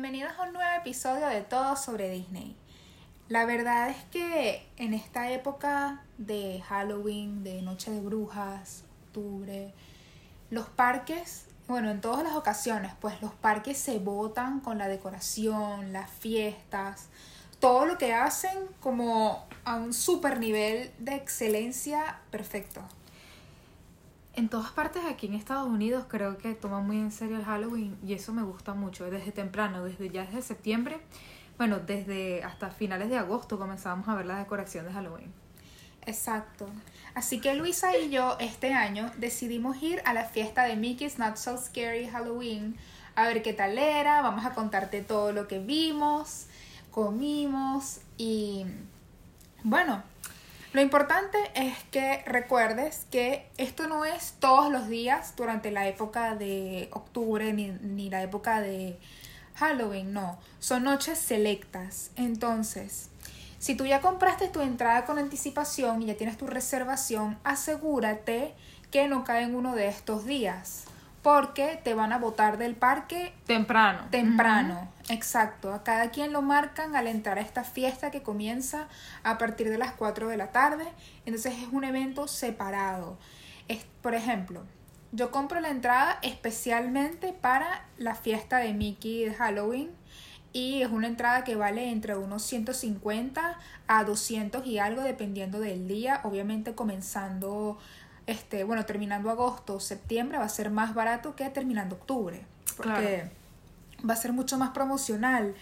bienvenidos a un nuevo episodio de Todo sobre Disney. La verdad es que en esta época de Halloween, de Noche de Brujas, octubre, los parques, bueno, en todas las ocasiones, pues los parques se botan con la decoración, las fiestas, todo lo que hacen como a un super nivel de excelencia perfecto. En todas partes aquí en Estados Unidos creo que toman muy en serio el Halloween y eso me gusta mucho, desde temprano, desde ya desde septiembre, bueno, desde hasta finales de agosto comenzamos a ver la decoración de Halloween. Exacto. Así que Luisa y yo este año decidimos ir a la fiesta de Mickey's Not So Scary Halloween a ver qué tal era, vamos a contarte todo lo que vimos, comimos y bueno, lo importante es que recuerdes que esto no es todos los días durante la época de octubre ni, ni la época de Halloween, no, son noches selectas. Entonces, si tú ya compraste tu entrada con anticipación y ya tienes tu reservación, asegúrate que no cae en uno de estos días porque te van a botar del parque temprano. Temprano, exacto. A cada quien lo marcan al entrar a esta fiesta que comienza a partir de las 4 de la tarde. Entonces es un evento separado. Es, por ejemplo, yo compro la entrada especialmente para la fiesta de Mickey de Halloween y es una entrada que vale entre unos 150 a 200 y algo dependiendo del día, obviamente comenzando este, bueno, terminando agosto o septiembre va a ser más barato que terminando octubre, porque va a ser mucho más promocional,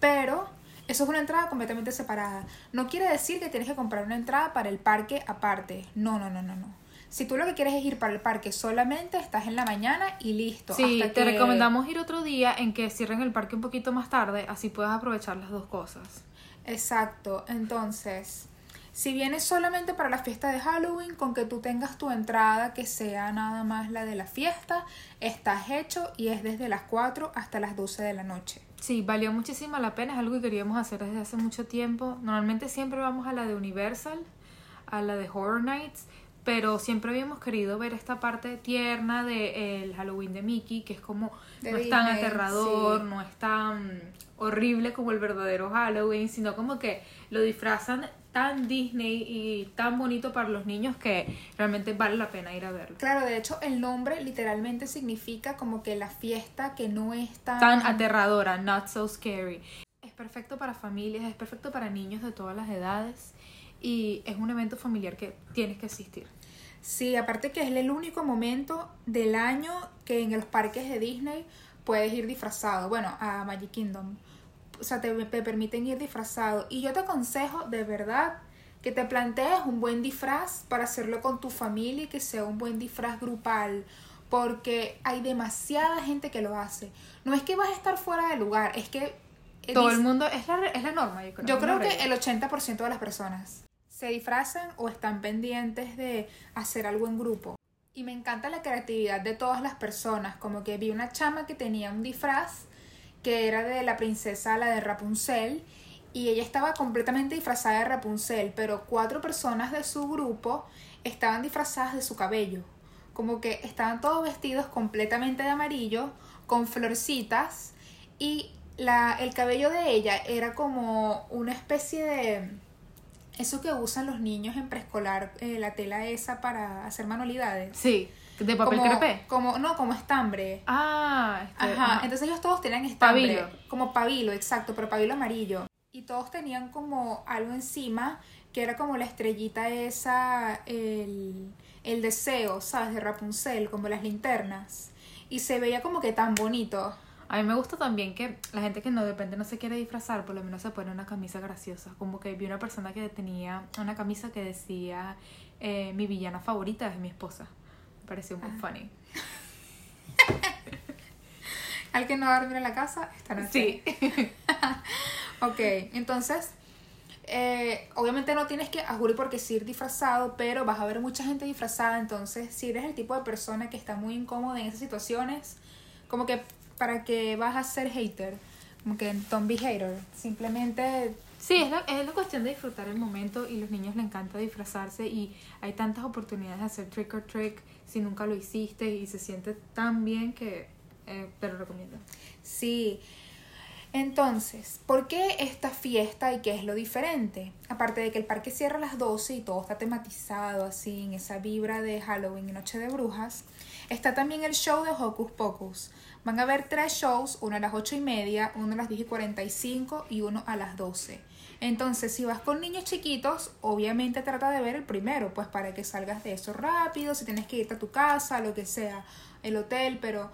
pero eso es una entrada completamente separada. No quiere decir que tienes que comprar una entrada para el parque aparte. No, no, no, no, no. Si tú lo que quieres es ir para el parque solamente, estás en la mañana y listo. Sí, te recomendamos ir otro día en que cierren el parque un poquito más tarde, así puedes aprovechar las dos cosas. Exacto, entonces, si vienes solamente para la fiesta de Halloween, con que tú tengas tu entrada que sea nada más la de la fiesta, estás hecho y es desde las 4 hasta las 12 de la noche. Sí, valió muchísimo la pena, es algo que queríamos hacer desde hace mucho tiempo. Normalmente siempre vamos a la de Universal, a la de Horror Nights, pero siempre habíamos querido ver esta parte tierna del Halloween de Mickey, que es como no es tan aterrador, no es tan horrible como el verdadero Halloween, sino como que lo disfrazan tan Disney y tan bonito para los niños que realmente vale la pena ir a verlo. Claro, de hecho el nombre literalmente significa como que la fiesta que no es tan... Tan aterradora, not so scary. Es perfecto para familias, es perfecto para niños de todas las edades y es un evento familiar que tienes que asistir. Sí, aparte que es el único momento del año que en los parques de Disney puedes ir disfrazado. Bueno, a Magic Kingdom o sea, te, permiten ir disfrazado. Y yo te aconsejo de verdad que te plantees un buen disfraz para hacerlo con tu familia y que sea un buen disfraz grupal. Porque hay demasiada gente que lo hace. No es que vas a estar fuera de lugar, es que... Todo el mundo, es la, es la norma, yo creo. Yo creo que el 80% de las personas se disfrazan o están pendientes de hacer algo en grupo. Y me encanta la creatividad de todas las personas. Como que vi una chama que tenía un disfraz que era de la princesa, la de Rapunzel, y ella estaba completamente disfrazada de Rapunzel, pero cuatro personas de su grupo estaban disfrazadas de su cabello. Como que estaban todos vestidos completamente de amarillo, con florcitas, y la, el cabello de ella era como una especie de... Eso que usan los niños en preescolar, eh, la tela esa para hacer manualidades. Sí. ¿De papel como, crepé? Como, no, como estambre. Ah, este, ajá. Entonces ellos todos tenían estambre. Como pabilo, exacto, pero pabilo amarillo. Y todos tenían como algo encima que era como la estrellita esa, el, el deseo, ¿sabes? De Rapunzel, como las linternas. Y se veía como que tan bonito. A mí me gusta también que la gente que no de repente no se quiere disfrazar, por lo menos se pone una camisa graciosa. Como que vi una persona que tenía una camisa que decía eh, mi villana favorita es mi esposa pareció muy ah. funny. Al que no va a dormir en la casa, están así. Sí. ok, entonces, eh, obviamente no tienes que acudir porque ir disfrazado, pero vas a ver mucha gente disfrazada, entonces si eres el tipo de persona que está muy incómoda en esas situaciones, como que para que vas a ser hater, como que don't be hater, simplemente Sí, es la, es la cuestión de disfrutar el momento y los niños les encanta disfrazarse y hay tantas oportunidades de hacer trick or trick si nunca lo hiciste y se siente tan bien que eh, te lo recomiendo. Sí, Entonces, ¿por qué esta fiesta y qué es lo diferente? Aparte de que el parque cierra a las 12 y todo está tematizado así en esa vibra de Halloween y Noche de Brujas, está también el show de Hocus Pocus. Van a haber tres shows, uno a las 8 y media, uno a las 10 y 45 y uno a las 12. Entonces, si vas con niños chiquitos, obviamente trata de ver el primero, pues para que salgas de eso rápido, si tienes que irte a tu casa, lo que sea, el hotel, pero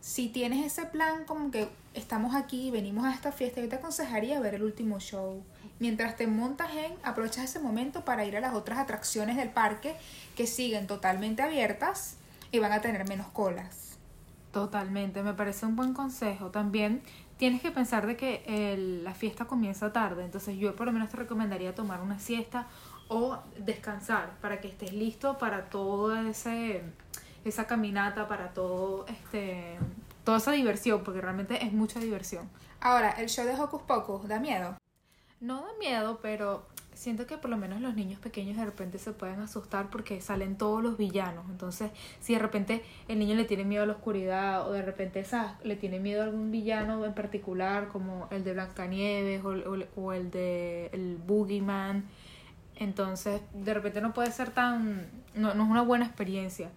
si tienes ese plan como que estamos aquí, venimos a esta fiesta, yo te aconsejaría ver el último show. Mientras te montas en, aprovechas ese momento para ir a las otras atracciones del parque que siguen totalmente abiertas y van a tener menos colas. Totalmente, me parece un buen consejo. También tienes que pensar de que la fiesta comienza tarde, entonces yo por lo menos te recomendaría tomar una siesta o descansar para que estés listo para toda ese, esa caminata, para todo este toda esa diversión, porque realmente es mucha diversión. Ahora, el show de Hocus Pocus da miedo. No da miedo, pero siento que por lo menos los niños pequeños de repente se pueden asustar porque salen todos los villanos. Entonces, si de repente el niño le tiene miedo a la oscuridad o de repente esa, le tiene miedo a algún villano en particular, como el de Blancanieves o, o, o el de el Boogeyman, entonces de repente no puede ser tan... No, no es una buena experiencia.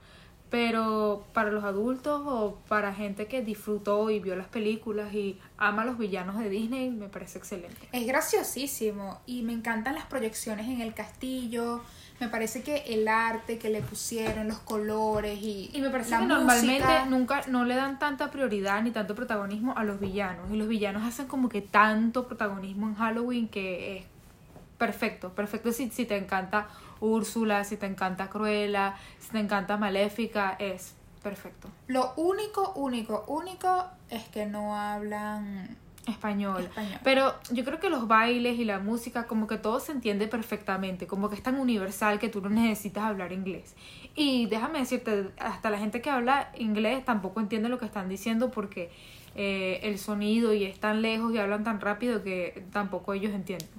Pero para los adultos o para gente que disfrutó y vio las películas y ama a los villanos de Disney, me parece excelente. Es graciosísimo y me encantan las proyecciones en el castillo. Me parece que el arte que le pusieron, los colores y. Y me parece la que música- normalmente nunca no le dan tanta prioridad ni tanto protagonismo a los villanos. Y los villanos hacen como que tanto protagonismo en Halloween que es perfecto. Perfecto si, si te encanta Úrsula, si te encanta Cruella, si te encanta Maléfica, es perfecto. Lo único, único, único es que no hablan Español. español. Pero yo creo que los bailes y la música, como que todo se entiende perfectamente, como que es tan universal que tú no necesitas hablar inglés. Y déjame decirte, hasta la gente que habla inglés tampoco entiende lo que están diciendo porque eh, el sonido y es tan lejos y hablan tan rápido que tampoco ellos entienden.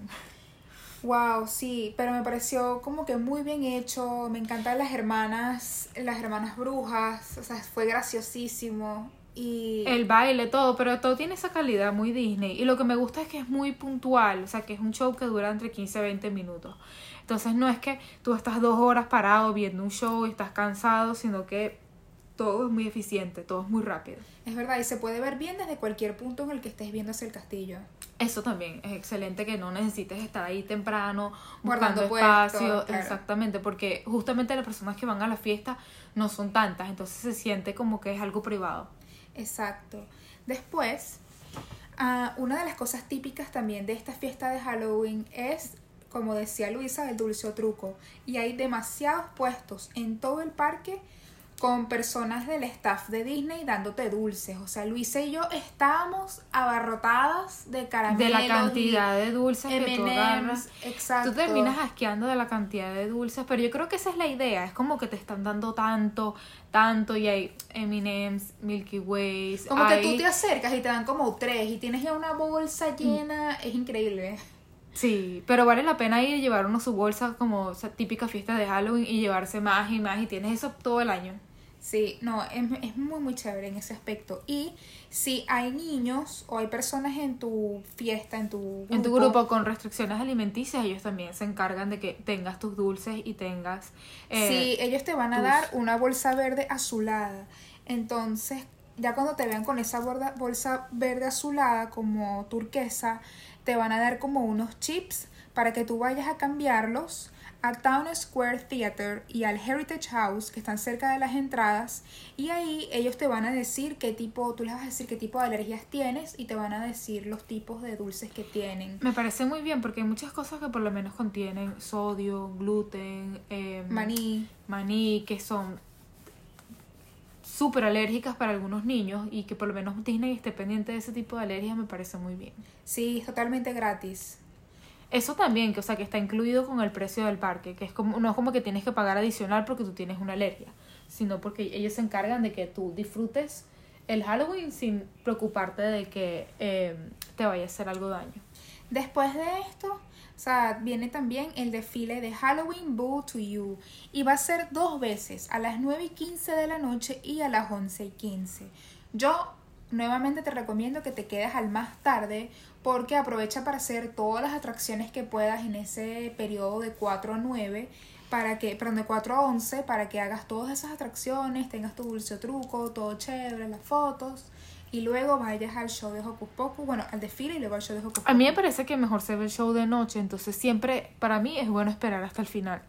Wow, sí, pero me pareció como que muy bien hecho. Me encantan las hermanas, las hermanas brujas. O sea, fue graciosísimo. Y El baile, todo, pero todo tiene esa calidad muy Disney. Y lo que me gusta es que es muy puntual, o sea, que es un show que dura entre 15 y 20 minutos. Entonces no es que tú estás dos horas parado viendo un show y estás cansado, sino que todo es muy eficiente, todo es muy rápido. es verdad, y se puede ver bien desde cualquier punto en el que estés viendo hacia el castillo. Eso también es excelente que no necesites estar ahí temprano Guardando espacio, claro. exactamente, porque justamente las personas que van a la fiesta no son tantas, entonces se siente como que es algo privado. Exacto. Después, ah, una de las cosas típicas también de esta fiesta de Halloween es, como decía Luisa, el dulce o truco. Y hay demasiados puestos en todo el parque con personas del staff de Disney dándote dulces. O sea, Luisa y yo estábamos abarrotadas de caramelos. de la cantidad de dulces que tú agarras. Exacto. Tú terminas asqueando de la cantidad de dulces, pero yo creo que esa es la idea. Es como que te están dando tanto, tanto, y hay M&M's, Milky Ways. Como que tú te acercas y te dan como tres y tienes ya una Mm. bolsa llena. Es increíble. Sí, pero vale la pena ir y llevar uno su bolsa como esa típica fiesta de Halloween y llevarse más y más y tienes eso todo el año. Sí, no, es, es muy, muy chévere en ese aspecto. Y si hay niños o hay personas en tu fiesta, en tu grupo, En tu grupo con restricciones alimenticias, ellos también se encargan de que tengas tus dulces y tengas... eh, sí, ellos te van a tus- dar una bolsa verde azulada. Entonces, ya cuando te vean con esa borda- bolsa verde azulada como turquesa, te van a dar como unos chips para que tú vayas a cambiarlos a Town Square Theater y al Heritage House que están cerca de las entradas y ahí ellos te van a decir qué tipo, tú les vas a decir qué tipo de alergias tienes y te van a decir los tipos de dulces que tienen. Me parece muy bien porque hay muchas cosas que por lo menos contienen sodio, gluten, eh, Maní. maní, que son súper alérgicas para algunos niños y que por lo menos Disney esté pendiente de ese tipo de alergias me parece muy bien. Sí, es totalmente gratis. Eso también, que o sea, que está incluido con el precio del parque, que es como no es como que tienes que pagar adicional porque tú tienes una alergia, sino porque ellos se encargan de que tú disfrutes el Halloween sin preocuparte de que eh, te vaya a hacer algo daño. Después de esto, o sea, viene también el desfile de Halloween Boo to You. Y va a ser dos veces, a las 9 y 15 de la noche y a las 11 y 15. Yo nuevamente te recomiendo que te quedes al más tarde porque aprovecha para hacer todas las atracciones que puedas en ese periodo de 4 a 9 para que, perdón, de 4 a 11 para que hagas todas esas atracciones, tengas tu dulce truco, todo chévere, las fotos y luego vayas al show de Hocus Pocus, bueno, al desfile y luego al show de Hocus Pocus. A mí me parece que mejor se ve el show de noche, entonces siempre para mí es bueno esperar hasta el final.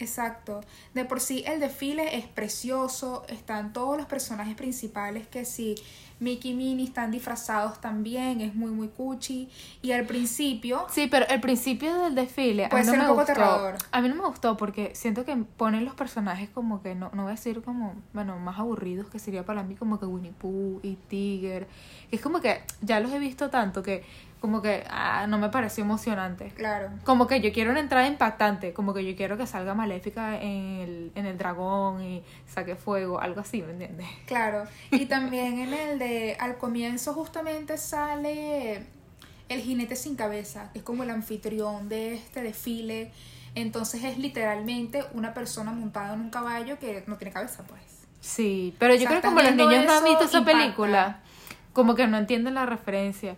Exacto. De por sí el desfile es precioso, están todos los personajes principales que sí, Mickey y Minnie están disfrazados también, es muy muy cuchi y al principio Sí, pero el principio del desfile Puede a mí no ser me un poco gustó. aterrador. A mí no me gustó porque siento que ponen los personajes como que no no voy a decir como, bueno, más aburridos que sería para mí como que Winnie Pooh y Tiger, es como que ya los he visto tanto que como que ah, no me pareció emocionante. claro. Como que yo quiero una entrada impactante, como que yo quiero que salga maléfica en el, en el dragón y saque fuego, algo así, ¿me entiendes? Claro, y también en el de al comienzo justamente sale el jinete sin cabeza, que es como el anfitrión de este desfile. Entonces es literalmente una persona montada en un caballo que no tiene cabeza, pues. Sí, pero yo O sea, creo que como los niños no han visto esa impacta. película, como que no entienden la referencia.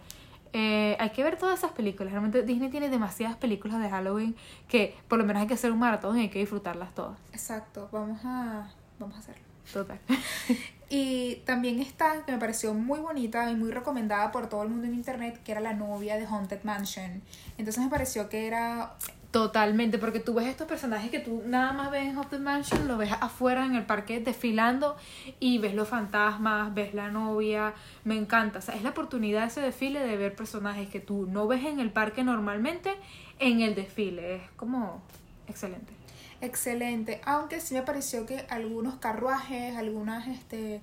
Eh, hay que ver todas esas películas. Realmente Disney tiene demasiadas películas de Halloween que por lo menos hay que hacer un maratón y hay que disfrutarlas todas. Exacto, vamos a, vamos a hacerlo. Total. Y también está, que me pareció muy bonita y muy recomendada por todo el mundo en internet, que era la novia de Haunted Mansion. Entonces me pareció que era Totalmente, porque tú ves estos personajes que tú nada más ves en Haunted Mansion, lo ves afuera en el parque desfilando y ves los fantasmas, ves la novia, me encanta. O sea, es la oportunidad ese desfile de ver personajes que tú no ves en el parque normalmente en el desfile. Es como excelente. excelente, aunque sí me pareció que algunos carruajes, algunas, este,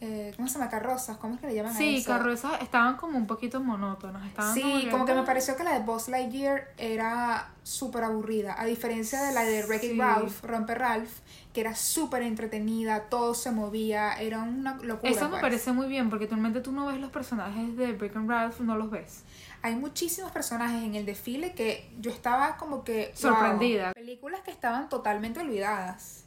eh, ¿cómo se llama? Carrozas, ¿cómo es que le llaman a Sí, eso? carrozas estaban como un poquito monótonas. Estaban Sí, como que me pareció que la de Buzz Lightyear era súper aburrida, a diferencia de la de Wreck-It Sí. Ralph, Romper Ralph, que era súper entretenida, todo se movía, era una locura. Eso me pues. parece muy bien, porque normalmente tú no ves los personajes de and Ralph, no los ves. Hay muchísimos personajes en el desfile que yo estaba como que wow. Sorprendida. Películas que estaban totalmente olvidadas.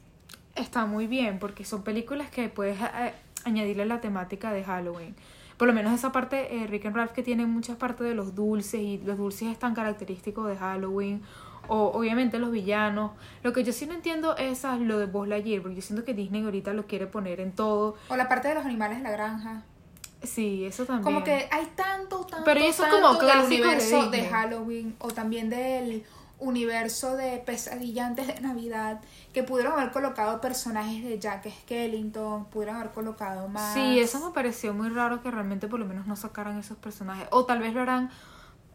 Está muy bien, porque son películas que puedes eh, añadirle la temática de Halloween. Por lo menos esa parte, eh, Rick and Ralph, que tiene muchas partes de los dulces, y los dulces es tan característico de Halloween. O obviamente los villanos. Lo que yo sí no entiendo es lo de Buzz Lightyear, porque yo siento que Disney ahorita lo quiere poner en todo. O la parte de los animales de la granja. Sí, eso también. Como que hay tanto, tanto, Pero eso es tanto como del de universo de. Halloween o también del universo de pesadillantes de Navidad que pudieron haber colocado personajes de Jack Skellington, pudieron haber colocado más. Sí, eso me pareció muy raro que realmente por lo menos no sacaran esos personajes. O tal vez lo harán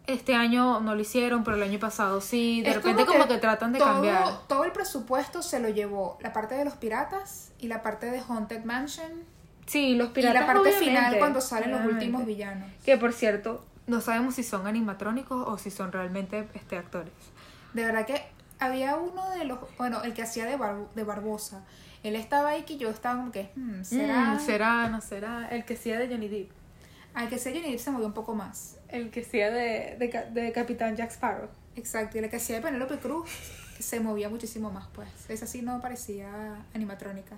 este año, no lo hicieron, pero el año pasado sí. De Es repente como que, tratan de todo, cambiar. Todo el presupuesto se lo llevó la parte de los piratas y la parte de Haunted Mansion Sí, los y piratas la parte final cuando salen los últimos villanos. Que por cierto, no sabemos si son animatrónicos o si son realmente este actores. De verdad que había uno de los, bueno, el que hacía de, Bar- de Barbosa. Él estaba ahí que yo estaba como que, hmm, ¿será? Mm, será, no será. El que sea de Johnny Depp. Al que sea Johnny Depp se movió un poco más. El que sea de, de, de Capitán Jack Sparrow. Exacto, y la que hacía de Penélope Cruz se movía muchísimo más, pues. Esa sí no parecía animatrónica.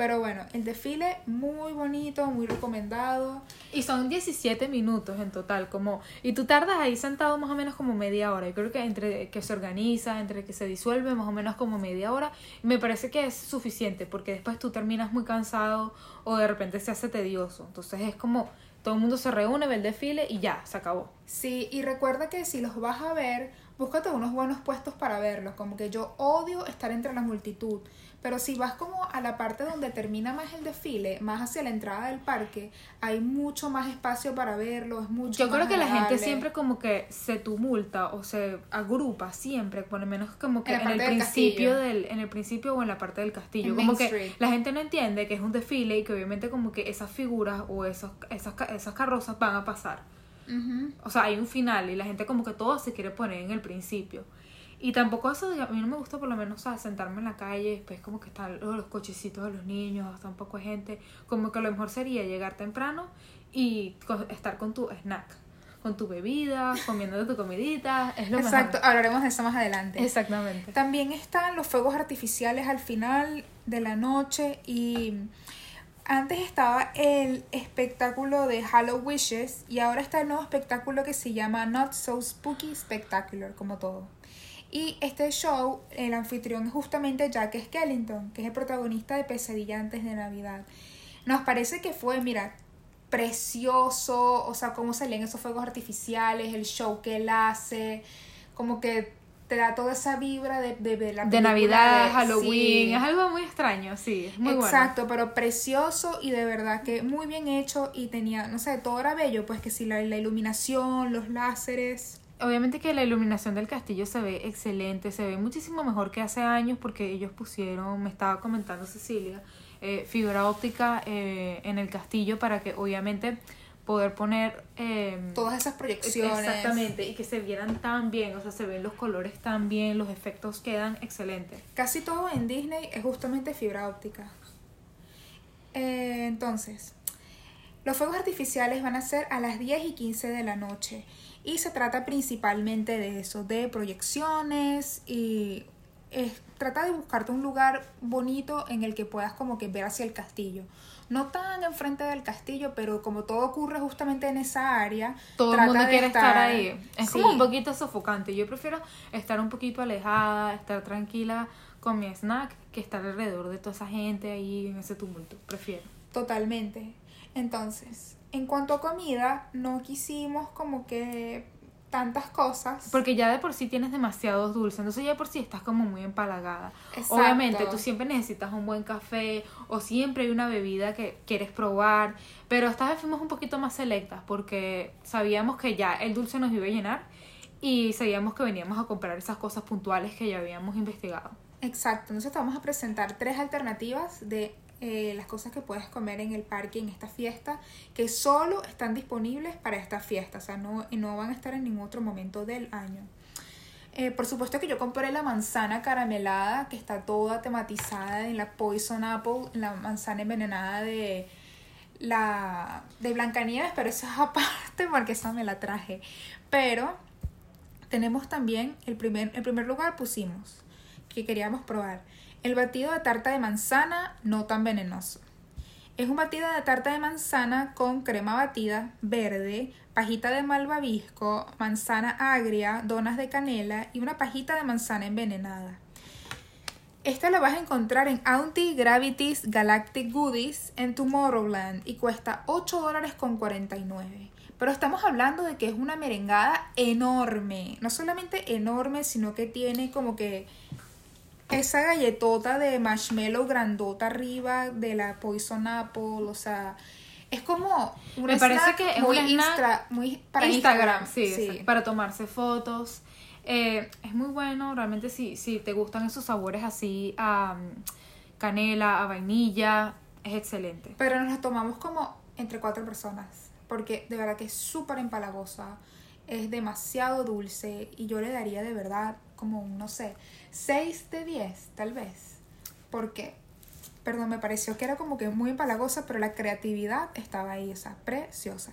Pero bueno, el desfile muy bonito, muy recomendado. Y son 17 minutos en total, como y tú tardas ahí sentado más o menos como media hora. Yo creo que entre que se organiza, entre que se disuelve, más o menos como media hora, me parece que es suficiente porque después tú terminas muy cansado o de repente se hace tedioso. Entonces es como todo el mundo se reúne, ve el desfile y ya, se acabó. Sí, y recuerda que si los vas a ver, búscate unos buenos puestos para verlos. Como que yo odio estar entre la multitud. Pero si vas como a la parte donde termina más el desfile, más hacia la entrada del parque, hay mucho más espacio para verlo, es mucho Yo más creo que la gente agradable. siempre como que se tumulta o se agrupa siempre, por lo menos como que En en, el del principio castillo. del, en el principio o en la parte del castillo. En como Main que Street. la gente no entiende que es un desfile y que obviamente como que esas figuras o esos, esas, esas carrozas van a pasar. Ujú. O sea, hay un final y la gente como que todo se quiere poner en el principio. Y tampoco eso, a mí no me gusta por lo menos sentarme en la calle, después como que están los, los cochecitos de los niños, hasta un poco de gente. Como que lo mejor sería llegar temprano y estar con tu snack, con tu bebida, comiendo tu comidita, es lo Exacto, mejor. hablaremos de eso más adelante. Exactamente. También están los fuegos artificiales al final de la noche y antes estaba el espectáculo de Hollow Wishes y ahora está el nuevo espectáculo que se llama Not So Spooky Spectacular, como todo. Y este show, el anfitrión es justamente Jack Skellington, que es el protagonista de Pesadilla antes de Navidad. Nos parece que fue, mira, precioso, o sea, cómo se leen esos fuegos artificiales, el show que él hace, como que te da toda esa vibra de, de, de la De Navidad, de- Halloween, sí. es algo muy extraño, sí, es muy bueno. Exacto, pero precioso y de verdad que muy bien hecho y tenía, no sé, todo era bello, pues que sí, la, la iluminación, los láseres. Obviamente que la iluminación del castillo se ve excelente, se ve muchísimo mejor que hace años porque ellos pusieron, me estaba comentando Cecilia, eh, fibra óptica eh, en el castillo para que obviamente poder poner... eh, Todas esas proyecciones. Exactamente, y que se vieran tan bien, o sea, se ven los colores tan bien, los efectos quedan excelentes. Casi todo en Disney es justamente fibra óptica. Eh, entonces, los fuegos artificiales van a ser a las 10 y 15 de la noche. Y se trata principalmente de eso, de proyecciones y es- trata de buscarte un lugar bonito en el que puedas como que ver hacia el castillo. No tan enfrente del castillo, pero como todo ocurre justamente en esa área, Todo el mundo de quiere estar, ahí. Es Sí. como un poquito sofocante. Yo prefiero estar un poquito alejada, estar tranquila con mi snack, que estar alrededor de toda esa gente ahí en ese tumulto. Prefiero. Totalmente. Entonces, en cuanto a comida, no quisimos como que tantas cosas. Porque ya de por sí tienes demasiados dulces, entonces ya de por sí estás como muy empalagada. Exacto. Obviamente tú siempre necesitas un buen café o siempre hay una bebida que quieres probar, pero esta vez fuimos un poquito más selectas porque sabíamos que ya el dulce nos iba a llenar y sabíamos que veníamos a comprar esas cosas puntuales que ya habíamos investigado. Exacto. Entonces te vamos a presentar tres alternativas de eh, las cosas que puedes comer en el parque en esta fiesta, que solo están disponibles para esta fiesta, o sea, no, no van a estar en ningún otro momento del año. Eh, por supuesto que yo compré la manzana caramelada, que está toda tematizada en la Poison Apple, la manzana envenenada de la de Blancanieves, pero eso es aparte porque esa me la traje. Pero tenemos también el primer, el primer lugar pusimos que queríamos probar. El batido de tarta de manzana no tan venenoso. Es un batido de tarta de manzana con crema batida, verde, pajita de malvavisco, manzana agria, donas de canela y una pajita de manzana envenenada. Esta la vas a encontrar en Auntie Gravity's Galactic Goodies en Tomorrowland y cuesta 8 dólares con 49. Pero estamos hablando de que es una merengada enorme. No solamente enorme, sino que tiene como que esa galletota de marshmallow grandota arriba de la Poison Apple. O sea, es como un Me parece que es muy un snack instra- muy para Instagram, sí, sí. exacto, para tomarse fotos. Eh, es muy bueno, realmente si, si te gustan esos sabores así a mm, canela, a vainilla, es excelente. Pero nos la tomamos como entre cuatro personas. Porque de verdad que es súper empalagosa. Es demasiado dulce. Y yo le daría de verdad como un, no sé, 6 de 10, tal vez. Porque, perdón, me pareció que era como que muy empalagosa, pero la creatividad estaba ahí, o sea, preciosa.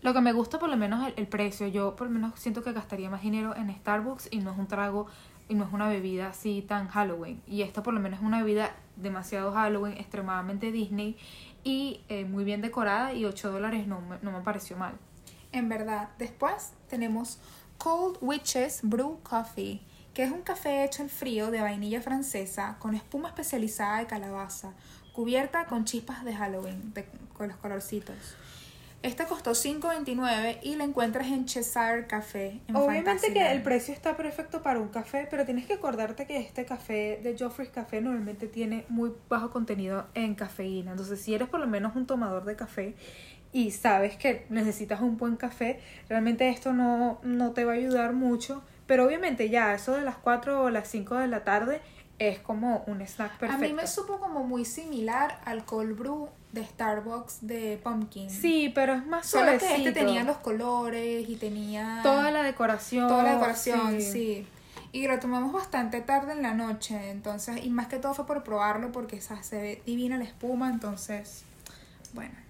Lo que me gusta por lo menos el, el precio. Yo por lo menos siento que gastaría más dinero en Starbucks y no es un trago y no es una bebida así tan Halloween. Y esta por lo menos es una bebida demasiado Halloween, extremadamente Disney y eh, muy bien decorada y 8 dólares no, no me pareció mal. En verdad, después tenemos Cold Witches Brew Coffee, que es un café hecho en frío de vainilla francesa con espuma especializada de calabaza, cubierta con chispas de Halloween, de- con los colorcitos. Esta costó $5.29 y la encuentras en Cheshire Café. En Obviamente que el precio está perfecto para un café, pero tienes que acordarte que este café de Joffrey's Café normalmente tiene muy bajo contenido en cafeína. Entonces, si eres por lo menos un tomador de café y sabes que necesitas un buen café, realmente esto no, no te va a ayudar mucho. Pero obviamente ya eso de las 4 o las 5 de la tarde es como un snack perfecto. A mí me supo como muy similar al cold brew de Starbucks de Pumpkin. Sí, pero es más Solo que este tenía los colores y tenía... Toda la decoración. toda la decoración, sí. Y lo tomamos bastante tarde en la noche, entonces, y más que todo fue por probarlo porque o sea, se ve divina la espuma, entonces, bueno.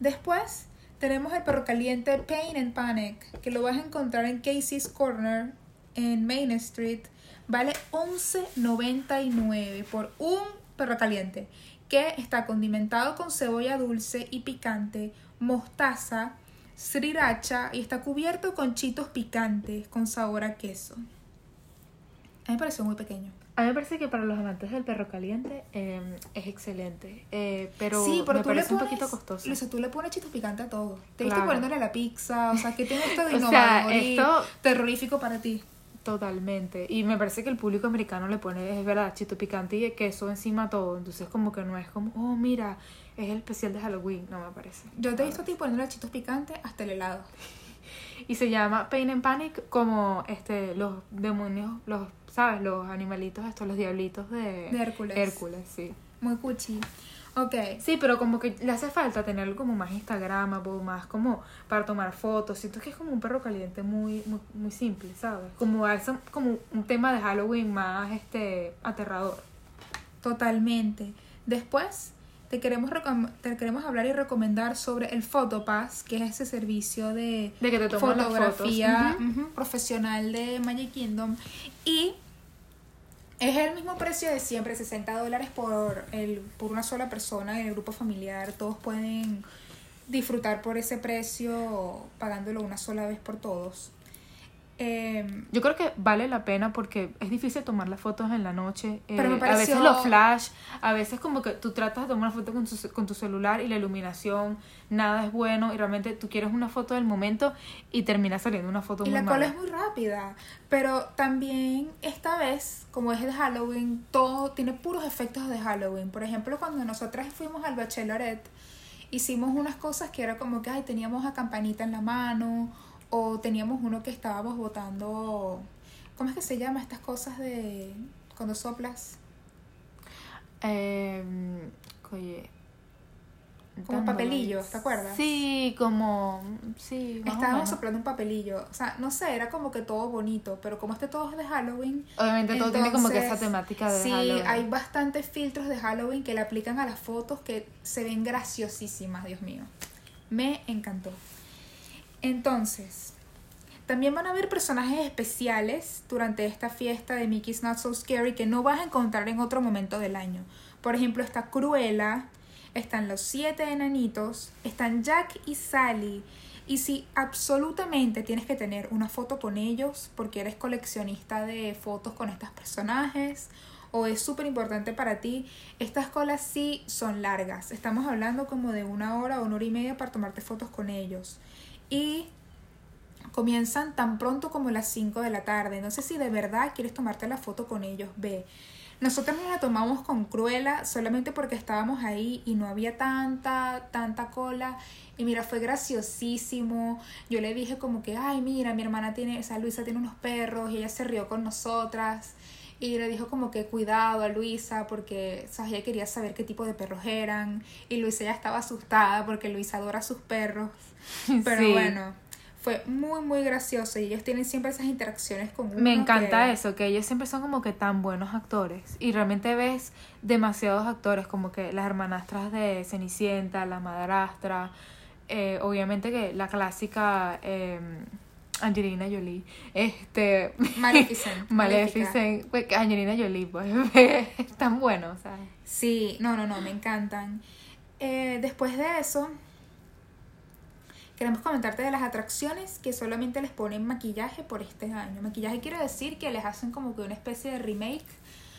Después tenemos el perro caliente Pain and Panic, que lo vas a encontrar en Casey's Corner en Main Street. Vale $11.99 por un perro caliente. que está condimentado con cebolla dulce y picante, mostaza, sriracha y está cubierto con chitos picantes con sabor a queso. A mí me pareció muy pequeño. A mí me parece que para los amantes del perro caliente eh, es excelente, eh, pero Sí, pero me tú le parece un pones- poquito costoso. Luisa, tú le pones chitos picantes a todo. Te viste Claro. poniéndole a la pizza, o sea, ¿qué tiene esto de O sea, innovador y esto- terrorífico para ti? Totalmente. Y me parece que el público americano le pone, es verdad, chito picante y queso encima a todo. Entonces como que no es como, oh, mira, es el especial de Halloween. No me parece. Yo te he visto a ti poniéndole chitos picantes hasta el helado. Y se llama Pain and Panic como este los demonios, los, ¿sabes? Los animalitos estos, los diablitos de, De Hércules. Hércules, sí. Muy cuchi. Ok. Sí, pero como que le hace falta tenerlo como más Instagramable, más como para tomar fotos. Siento que es como un perro caliente muy, muy, muy simple, ¿sabes? Como, hace como un tema de Halloween más este aterrador. Totalmente. Después te queremos, te queremos hablar y recomendar sobre el Photopass, que es ese servicio de, De que te toman las fotografía profesional de Magic Kingdom. Y es el mismo precio de siempre, 60 dólares por, el, por una sola persona en el grupo familiar. Todos pueden disfrutar por ese precio pagándolo una sola vez por todos. Em, Yo creo que vale la pena porque es difícil tomar las fotos en la noche. eh, Pero me A veces los flash, a veces como que tú tratas de tomar una foto con tu, con tu celular y la iluminación, nada es bueno y realmente tú quieres una foto del momento y termina saliendo una foto Y muy la cola mala. es muy rápida, pero también esta vez, como es de Halloween, todo tiene puros efectos de Halloween. Por ejemplo, cuando nosotras fuimos al Bachelorette, hicimos unas cosas que era como que ay, teníamos a campanita en la mano o teníamos uno que estábamos botando, ¿cómo es que se llama estas cosas de cuando soplas? Eh, oye. Como dándole. papelillos, ¿te acuerdas? Sí, como. Sí, Estábamos soplando un papelillo, o sea, no sé, era como que todo bonito, pero como este todo es de Halloween, Obviamente todo tiene como que esa temática de sí, Halloween. hay bastantes filtros de Halloween que le aplican a las fotos que se ven graciosísimas, Dios mío. Me encantó. Entonces, también van a haber personajes especiales durante esta fiesta de Mickey's Not So Scary que no vas a encontrar en otro momento del año. Por ejemplo, está Cruella, están los siete enanitos, están Jack y Sally. Y si absolutamente tienes que tener una foto con ellos porque eres coleccionista de fotos con estos personajes o es súper importante para ti, estas colas sí son largas. Estamos hablando como de una hora o una hora y media para tomarte fotos con ellos. Y comienzan tan pronto como las 5 de la tarde. No sé si de verdad quieres tomarte la foto con ellos. Ve. Nosotros nos la tomamos con Cruella solamente porque estábamos ahí y no había tanta, tanta cola. Y mira, fue graciosísimo. Yo le dije como que, ay, mira, mi hermana tiene, o sea, Luisa tiene unos perros y ella se rió con nosotras. Y le dijo como que cuidado a Luisa porque ella quería saber qué tipo de perros eran. Y Luisa ya estaba asustada porque Luisa adora a sus perros. Pero Sí. bueno, fue muy, muy gracioso. Y ellos tienen siempre esas interacciones con uno. Me encanta que- eso, que ellos siempre son como que tan buenos actores. Y realmente ves demasiados actores, como que las hermanastras de Cenicienta, la madrastra, eh, obviamente que la clásica eh, Angelina Jolie, este Maleficent. Maléfica. Maleficent, pues, que Angelina Jolie, pues es tan bueno, sea. Sí, no, no, no, me encantan. Eh, después de eso, queremos comentarte de las atracciones que solamente les ponen maquillaje por este año. Maquillaje quiere decir que les hacen como que una especie de remake.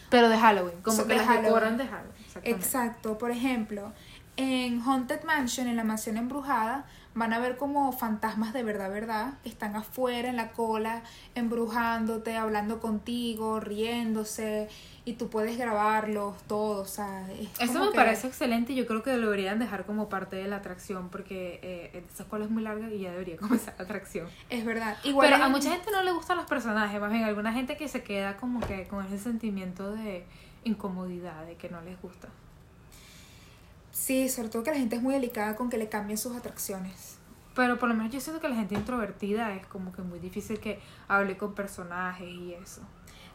Pero de Halloween, como So- que las decoran de Halloween. Exacto, por ejemplo, en Haunted Mansion, en la mansión embrujada, van a ver como fantasmas de verdad, verdad, que están afuera en la cola, embrujándote, hablando contigo, riéndose, y tú puedes grabarlos todos, o sea, es Eso me que- parece excelente y yo creo que lo deberían dejar como parte de la atracción porque eh, esa cola es muy larga y ya debería comenzar la atracción. Es verdad. Igual Pero a mucha gente no le gustan los personajes, más bien alguna gente que se queda como que con ese sentimiento de incomodidad, de que no les gusta. Sí, sobre todo que la gente es muy delicada con que le cambien sus atracciones. Pero por lo menos yo siento que la gente introvertida es como que muy difícil que hable con personajes y eso.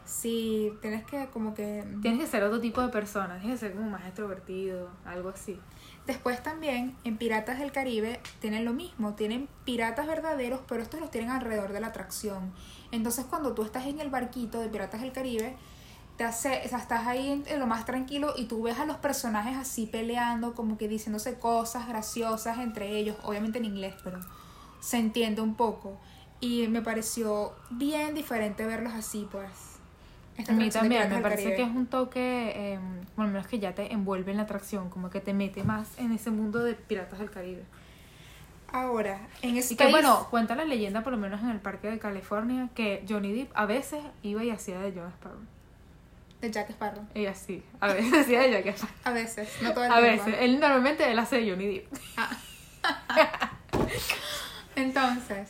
Sí, tienes que como que... Tienes que ser otro tipo de persona, tienes que ser como más extrovertido, algo así. Después también en Piratas del Caribe tienen lo mismo, tienen piratas verdaderos, pero estos los tienen alrededor de la atracción. Entonces cuando tú estás en el barquito de Piratas del Caribe, te hace, o sea, estás ahí en, en lo más tranquilo y tú ves a los personajes así peleando, como que diciéndose cosas graciosas entre ellos, obviamente en inglés, pero se entiende un poco. Y me pareció bien diferente verlos así, pues. Esta A mí también, me parece que es un toque, eh, por lo menos que ya te envuelve en la atracción, como que te mete más en ese mundo de Piratas del Caribe. Ahora, en Y Space... que bueno, cuenta la leyenda, por lo menos en el parque de California, que Johnny Depp a veces iba y hacía de John Sparrow. De Jack Sparrow. Ella sí, a veces hacía de Jack Sparrow. A veces, no todo el A tiempo. veces, él normalmente él hace de Johnny Depp. Entonces,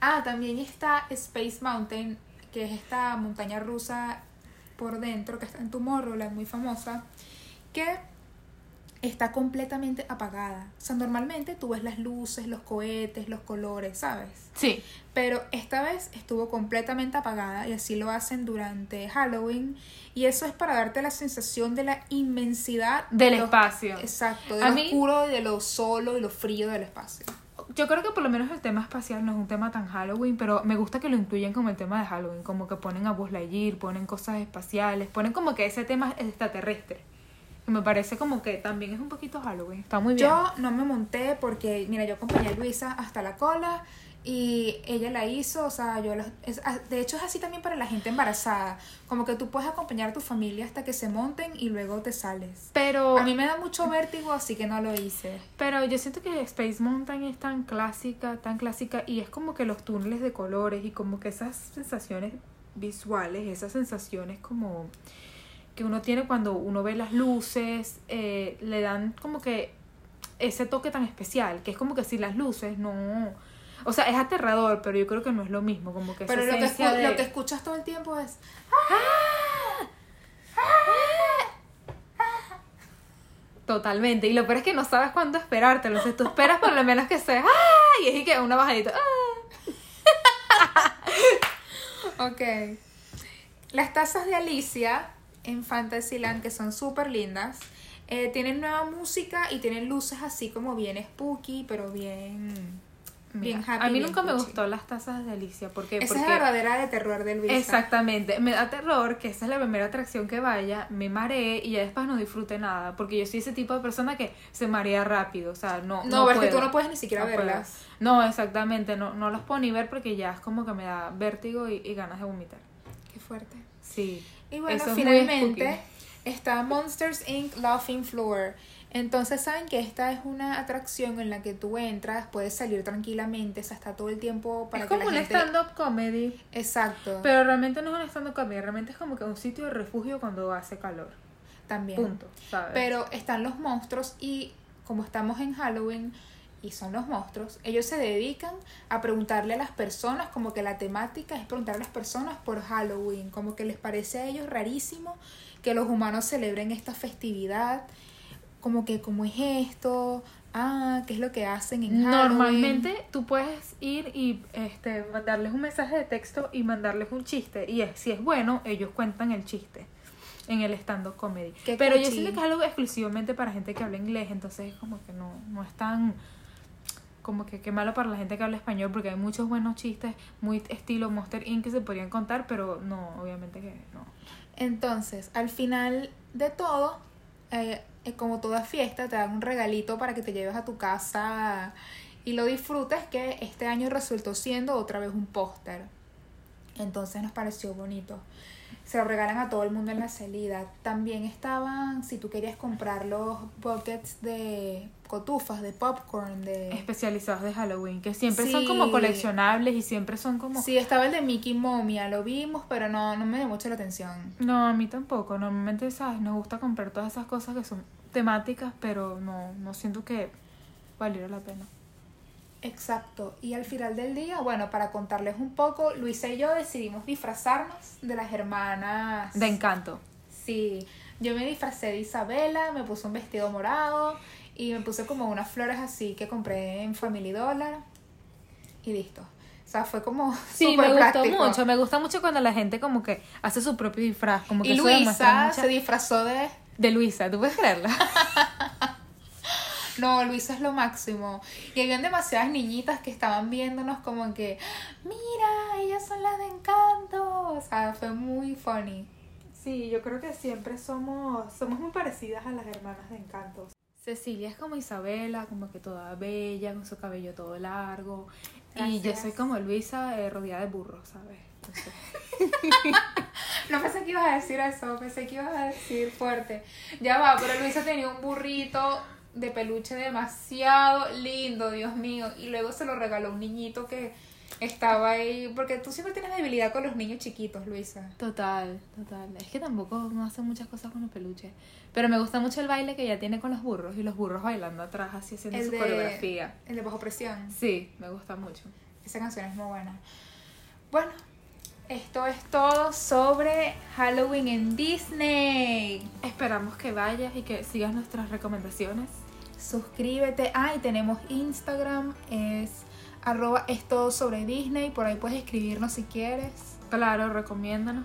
ah, también está Space Mountain, que es esta montaña rusa por dentro, que está en Tomorrowland, muy famosa, que está completamente apagada. O sea, normalmente tú ves las luces, los cohetes, los colores, ¿sabes? Sí, Pero esta vez estuvo completamente apagada y así lo hacen durante Halloween. Y eso es para darte la sensación de la inmensidad del de espacio. Exacto, de A lo mí- oscuro y de lo solo y lo frío del espacio. Yo creo que por lo menos el tema espacial no es un tema tan Halloween, pero me gusta que lo incluyen como el tema de Halloween, como que ponen a Buzz Lightyear, ponen cosas espaciales, ponen como que ese tema extraterrestre. Me parece como que también es un poquito Halloween, está muy bien. Yo no me monté porque, mira, yo acompañé a Luisa hasta la cola y ella la hizo, o sea, yo, la- es- de hecho es así también para la gente embarazada, como que tú puedes acompañar a tu familia hasta que se monten y luego te sales. pero, A mí me da mucho vértigo, así que no lo hice. pero yo siento que Space Mountain es tan clásica, tan clásica, y es como que los túneles de colores y como que esas sensaciones visuales, esas sensaciones como que uno tiene cuando uno ve las luces, eh, le dan como que ese toque tan especial, que es como que si las luces no... O sea, es aterrador, pero yo creo que no es lo mismo, como que esa Pero lo que, de- lo que escuchas todo el tiempo es... Totalmente, y lo peor es que no sabes cuándo esperártelo, entonces tú esperas por lo menos que sea ¡ah! y es y que una bajadita ¡ah! Ok. Las tazas de Alicia en Fantasyland, que son súper lindas, eh, tienen nueva música y tienen luces así como bien spooky, pero bien... happy. a mí nunca me gustó las tazas de Alicia, ¿por qué? Esa Porque es la verdadera de terror de Luisa. Exactamente, me da terror que esa es la primera atracción que vaya, me mareé y ya después no disfrute nada, porque yo soy ese tipo de persona que se marea rápido, o sea, no No, que puedo. tú no puedes ni siquiera No puedo. verlas. No, exactamente, no, no las puedo ni ver porque ya es como que me da vértigo y, y ganas de vomitar. Qué fuerte. Sí. Y bueno, Eso es finalmente está Monsters Inc. Laughing Floor. Entonces saben que esta es una atracción en la que tú entras, puedes salir tranquilamente, o sea, está todo el tiempo para es que como la un gente... stand-up comedy, Exacto, pero realmente no es un stand-up comedy, realmente es como que un sitio de refugio cuando hace calor. también. Punto, ¿sabes? Pero están los monstruos y como estamos en Halloween y son los monstruos, ellos se dedican a preguntarle a las personas, como que la temática es preguntar a las personas por Halloween, como que les parece a ellos rarísimo que los humanos celebren esta festividad, como que cómo es esto, ah, qué es lo que hacen en Halloween. Normalmente tú puedes ir y este mandarles un mensaje de texto y mandarles un chiste y es, si es bueno, ellos cuentan el chiste en el stand-up comedy. Pero yo siento que es algo exclusivamente para gente que habla inglés, entonces es como que no, no es tan como que qué malo para la gente que habla español porque hay muchos buenos chistes muy estilo Monster Inc que se podrían contar, pero no, obviamente que no. Entonces, al final de todo, eh, eh, como toda fiesta, te dan un regalito para que te lleves a tu casa y lo disfrutes, que este año resultó siendo otra vez un póster. Entonces nos pareció bonito. Se lo regalan a todo el mundo en la salida. También estaban, si tú querías comprar los buckets de cotufas, de popcorn, de... Especializados de Halloween, que siempre son como coleccionables y siempre son como... Sí, estaba el de Mickey Momia, lo vimos, pero no, no me dio mucho la atención. No, a mí tampoco. Normalmente, ¿sabes? Nos gusta comprar todas esas cosas que son temáticas, pero no, no siento que valiera la pena. Exacto. Y al final del día, bueno, para contarles un poco, Luisa y yo decidimos disfrazarnos de las hermanas. De encanto. Sí. Yo me disfracé de Isabela, me puse un vestido morado y me puse como unas flores así que compré en Family Dollar y listo. O sea, fue como Sí, súper me gustó práctico. mucho. Me gusta mucho cuando la gente como que hace su propio disfraz. Como que Y Luisa mucha- se disfrazó de... De Luisa, ¿tú puedes creerla? No, Luisa es lo máximo. Y habían demasiadas niñitas que estaban viéndonos como que, mira, ellas son las de encanto. O sea, fue muy funny. Sí, yo creo que siempre somos, somos muy parecidas a las hermanas de Encanto. Cecilia es como Isabela, como que toda bella, con su cabello todo largo. Y yo soy como Luisa, eh, rodeada de burros, ¿sabes? Entonces, No pensé que ibas a decir eso, pensé que ibas a decir fuerte. Ya va, pero Luisa tenía un burrito de peluche demasiado lindo, Dios mío. Y luego se lo regaló un niñito que estaba ahí. Porque tú siempre tienes debilidad con los niños chiquitos, Luisa. total, total. Es que tampoco no hace muchas cosas con los peluches. Pero me gusta mucho el baile que ella tiene con los burros y los burros bailando atrás, así haciendo El su de- coreografía. El de bajo presión. Sí, me gusta mucho. Esa canción es muy buena. Bueno, esto es todo sobre Halloween en Disney. Esperamos que vayas y que sigas nuestras recomendaciones. Suscríbete. Ah, y tenemos Instagram, es arroba es todo sobre Disney. Por ahí puedes escribirnos si quieres. Claro, recomiéndanos.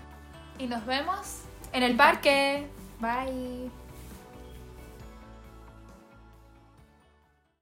Y nos vemos. En el parque. Bye.